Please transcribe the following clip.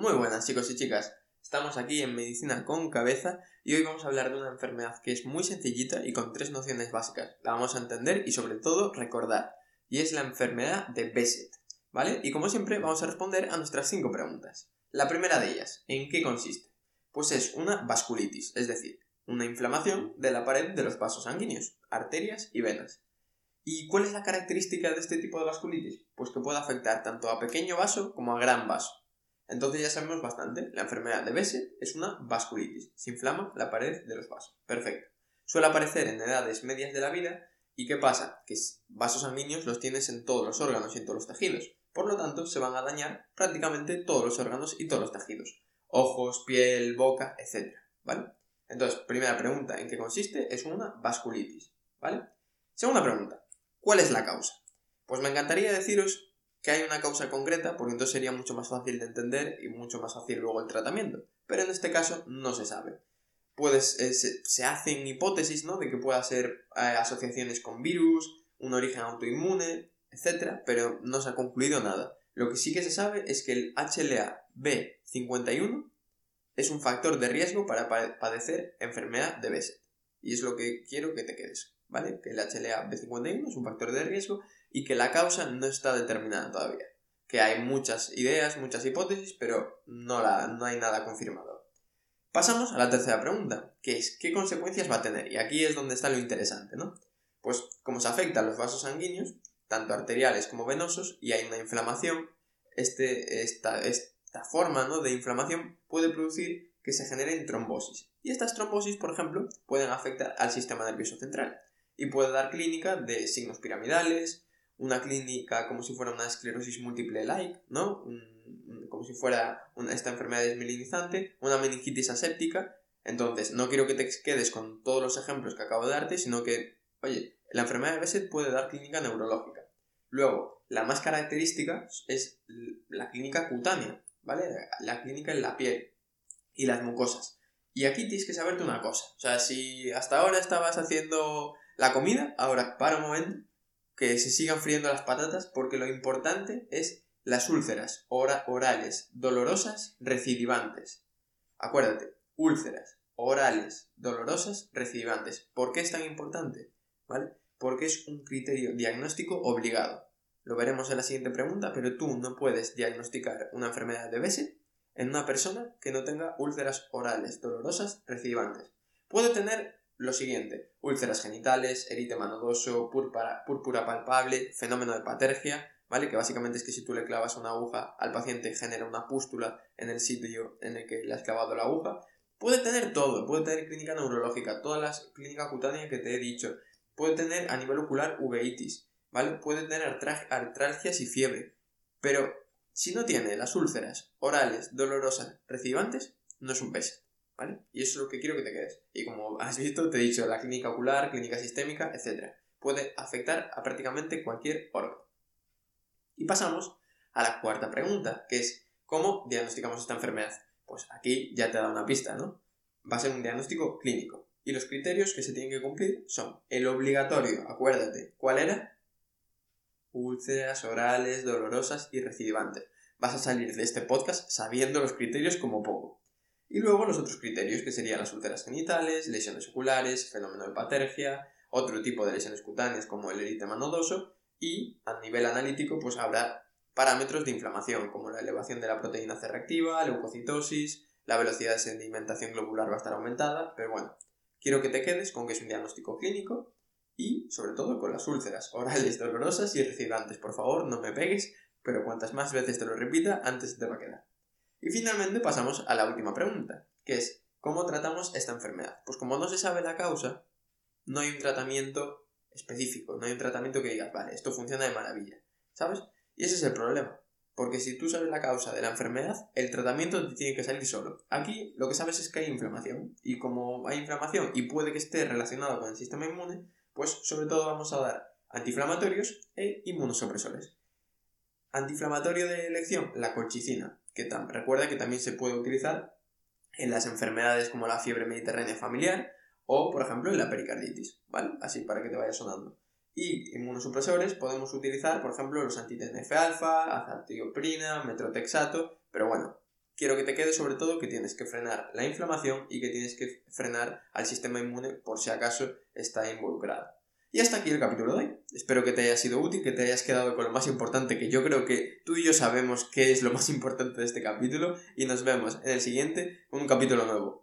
Muy buenas chicos y chicas, estamos aquí en Medicina con Cabeza y hoy vamos a hablar de una enfermedad que es muy sencillita y con tres nociones básicas. La vamos a entender y sobre todo recordar, y es la enfermedad de Besset, ¿vale? Y como siempre vamos a responder a nuestras cinco preguntas. La primera de ellas, ¿en qué consiste? Pues es una vasculitis, es decir, una inflamación de la pared de los vasos sanguíneos, arterias y venas. ¿Y cuál es la característica de este tipo de vasculitis? Pues que puede afectar tanto a pequeño vaso como a gran vaso. Entonces ya sabemos bastante, la enfermedad de Besset es una vasculitis, se inflama la pared de los vasos. Perfecto. Suele aparecer en edades medias de la vida y ¿qué pasa? Que vasos sanguíneos los tienes en todos los órganos y en todos los tejidos. Por lo tanto, se van a dañar prácticamente todos los órganos y todos los tejidos. Ojos, piel, boca, etc. ¿Vale? Entonces, primera pregunta, ¿en qué consiste? Es una vasculitis. ¿Vale? Segunda pregunta, ¿Cuál es la causa? Pues me encantaría deciros que hay una causa concreta, porque entonces sería mucho más fácil de entender y mucho más fácil luego el tratamiento. Pero en este caso no se sabe. Puedes, eh, se, hacen hipótesis, ¿no? De que pueda ser eh, asociaciones con virus, un origen autoinmune, etc. Pero no se ha concluido nada. Lo que sí que se sabe es que el HLA-B51 es un factor de riesgo para padecer enfermedad de Besset. Y es lo que quiero que te quedes. ¿vale? Que el HLA-B51 es un factor de riesgo y que la causa no está determinada todavía. Que hay muchas ideas, muchas hipótesis, pero no, la, no hay nada confirmado. Pasamos a la tercera pregunta, que es ¿qué consecuencias va a tener? Y aquí es donde está lo interesante, ¿no? Pues como se afectan los vasos sanguíneos, tanto arteriales como venosos, y hay una inflamación, este, esta, esta forma ¿no? de inflamación puede producir que se generen trombosis. Y estas trombosis, por ejemplo, pueden afectar al sistema nervioso central y puede dar clínica de signos piramidales, una clínica como si fuera una esclerosis múltiple like, ¿no? como si fuera una, esta enfermedad desmielinizante, una meningitis aséptica. Entonces, no quiero que te quedes con todos los ejemplos que acabo de darte, sino que, oye, la enfermedad de Besset puede dar clínica neurológica. Luego, la más característica es la clínica cutánea, ¿vale? La clínica en la piel y las mucosas. Y aquí tienes que saberte una cosa. O sea, si hasta ahora estabas haciendo la comida, ahora para un momento, que se sigan friendo las patatas porque lo importante es las úlceras orales dolorosas recidivantes. Acuérdate, úlceras orales dolorosas recidivantes. ¿Por qué es tan importante? ¿Vale? Porque es un criterio diagnóstico obligado. Lo veremos en la siguiente pregunta, pero tú no puedes diagnosticar una enfermedad de Besset en una persona que no tenga úlceras orales dolorosas recidivantes. Puede tener lo siguiente, úlceras genitales, eritema nodoso, púrpura, palpable, fenómeno de patergia, ¿vale? Que básicamente es que si tú le clavas una aguja al paciente genera una pústula en el sitio en el que le has clavado la aguja. Puede tener todo, puede tener clínica neurológica, todas las clínicas cutáneas que te he dicho. Puede tener a nivel ocular uveitis, ¿vale? Puede tener artralgias y fiebre. Pero si no tiene las úlceras orales dolorosas recibantes, no es un pese. ¿Vale? Y eso es lo que quiero que te quedes. Y como has visto, te he dicho la clínica ocular, clínica sistémica, etc. Puede afectar a prácticamente cualquier órgano. Y pasamos a la cuarta pregunta, que es ¿cómo diagnosticamos esta enfermedad? Pues aquí ya te da una pista, ¿no? Va a ser un diagnóstico clínico. Y los criterios que se tienen que cumplir son el obligatorio, acuérdate, ¿cuál era? Úlceras orales, dolorosas y recidivantes. Vas a salir de este podcast sabiendo los criterios como poco. Y luego los otros criterios, que serían las úlceras genitales, lesiones oculares, fenómeno de patergia, otro tipo de lesiones cutáneas como el eritema nodoso, y a nivel analítico pues habrá parámetros de inflamación como la elevación de la proteína C reactiva, leucocitosis, la velocidad de sedimentación globular va a estar aumentada, pero bueno, quiero que te quedes con que es un diagnóstico clínico y sobre todo con las úlceras orales dolorosas y recibantes. Por favor, no me pegues, pero cuantas más veces te lo repita, antes te va a quedar. Y finalmente pasamos a la última pregunta, que es ¿cómo tratamos esta enfermedad? Pues como no se sabe la causa, no hay un tratamiento específico, no hay un tratamiento que digas, vale, esto funciona de maravilla, ¿sabes? Y ese es el problema, porque si tú sabes la causa de la enfermedad, el tratamiento te tiene que salir solo. Aquí lo que sabes es que hay inflamación, y como hay inflamación y puede que esté relacionado con el sistema inmune, pues sobre todo vamos a dar antiinflamatorios e inmunosupresores. Antiinflamatorio de elección, la colchicina, recuerda que también se puede utilizar en las enfermedades como la fiebre mediterránea familiar o, por ejemplo, en la pericarditis, ¿vale? Así para que te vaya sonando. Y inmunosupresores podemos utilizar, por ejemplo, los anti-TNF-alfa, azatioprina, metrotexato, pero bueno, quiero que te quede sobre todo que tienes que frenar la inflamación y que tienes que frenar al sistema inmune por si acaso está involucrado. Y hasta aquí el capítulo de hoy. Espero que te haya sido útil, que te hayas quedado con lo más importante, que yo creo que tú y yo sabemos qué es lo más importante de este capítulo y nos vemos en el siguiente con un capítulo nuevo.